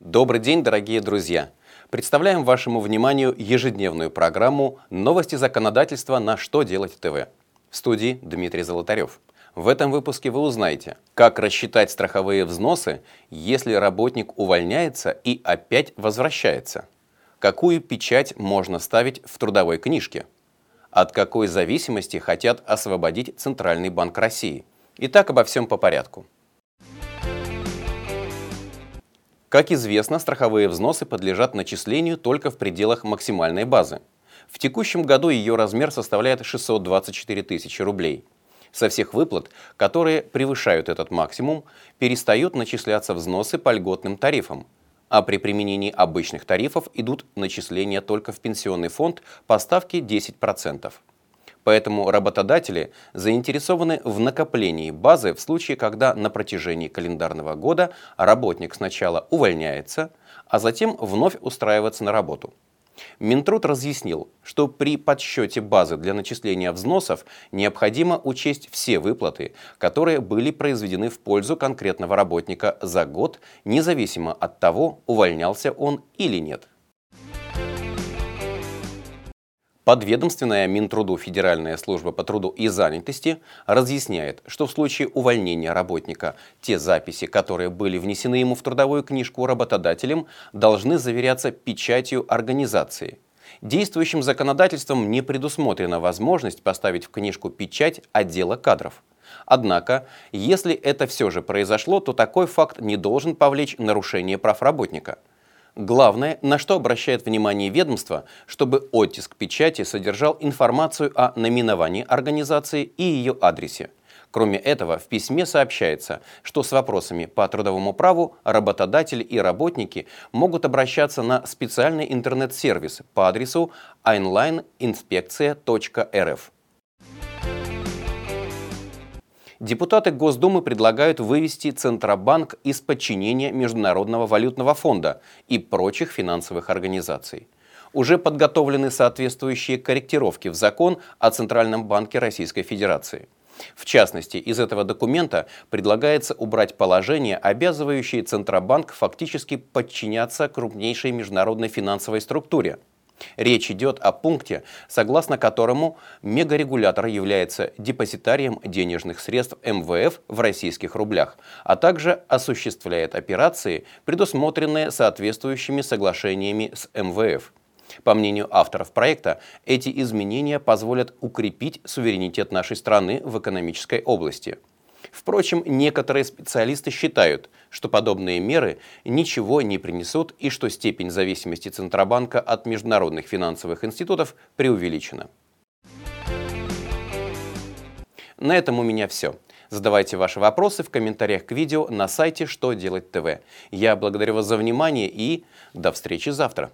Добрый день, дорогие друзья! Представляем вашему вниманию ежедневную программу «Новости законодательства на что делать ТВ». В студии Дмитрий Золотарев. В этом выпуске вы узнаете, как рассчитать страховые взносы, если работник увольняется и опять возвращается. Какую печать можно ставить в трудовой книжке? От какой зависимости хотят освободить Центральный банк России? Итак, обо всем по порядку. Как известно, страховые взносы подлежат начислению только в пределах максимальной базы. В текущем году ее размер составляет 624 тысячи рублей. Со всех выплат, которые превышают этот максимум, перестают начисляться взносы по льготным тарифам, а при применении обычных тарифов идут начисления только в пенсионный фонд по ставке 10%. Поэтому работодатели заинтересованы в накоплении базы в случае, когда на протяжении календарного года работник сначала увольняется, а затем вновь устраивается на работу. Минтруд разъяснил, что при подсчете базы для начисления взносов необходимо учесть все выплаты, которые были произведены в пользу конкретного работника за год, независимо от того, увольнялся он или нет. Подведомственная Минтруду Федеральная служба по труду и занятости разъясняет, что в случае увольнения работника те записи, которые были внесены ему в трудовую книжку работодателем, должны заверяться печатью организации. Действующим законодательством не предусмотрена возможность поставить в книжку печать отдела кадров. Однако, если это все же произошло, то такой факт не должен повлечь нарушение прав работника – Главное, на что обращает внимание ведомство, чтобы оттиск печати содержал информацию о наименовании организации и ее адресе. Кроме этого, в письме сообщается, что с вопросами по трудовому праву работодатели и работники могут обращаться на специальный интернет-сервис по адресу onlineinspekция.rf. Депутаты Госдумы предлагают вывести Центробанк из подчинения Международного валютного фонда и прочих финансовых организаций. Уже подготовлены соответствующие корректировки в закон о Центральном банке Российской Федерации. В частности, из этого документа предлагается убрать положение, обязывающее Центробанк фактически подчиняться крупнейшей международной финансовой структуре – Речь идет о пункте, согласно которому мегарегулятор является депозитарием денежных средств МВФ в российских рублях, а также осуществляет операции, предусмотренные соответствующими соглашениями с МВФ. По мнению авторов проекта, эти изменения позволят укрепить суверенитет нашей страны в экономической области – Впрочем, некоторые специалисты считают, что подобные меры ничего не принесут и что степень зависимости Центробанка от международных финансовых институтов преувеличена. На этом у меня все. Задавайте ваши вопросы в комментариях к видео на сайте «Что делать ТВ». Я благодарю вас за внимание и до встречи завтра.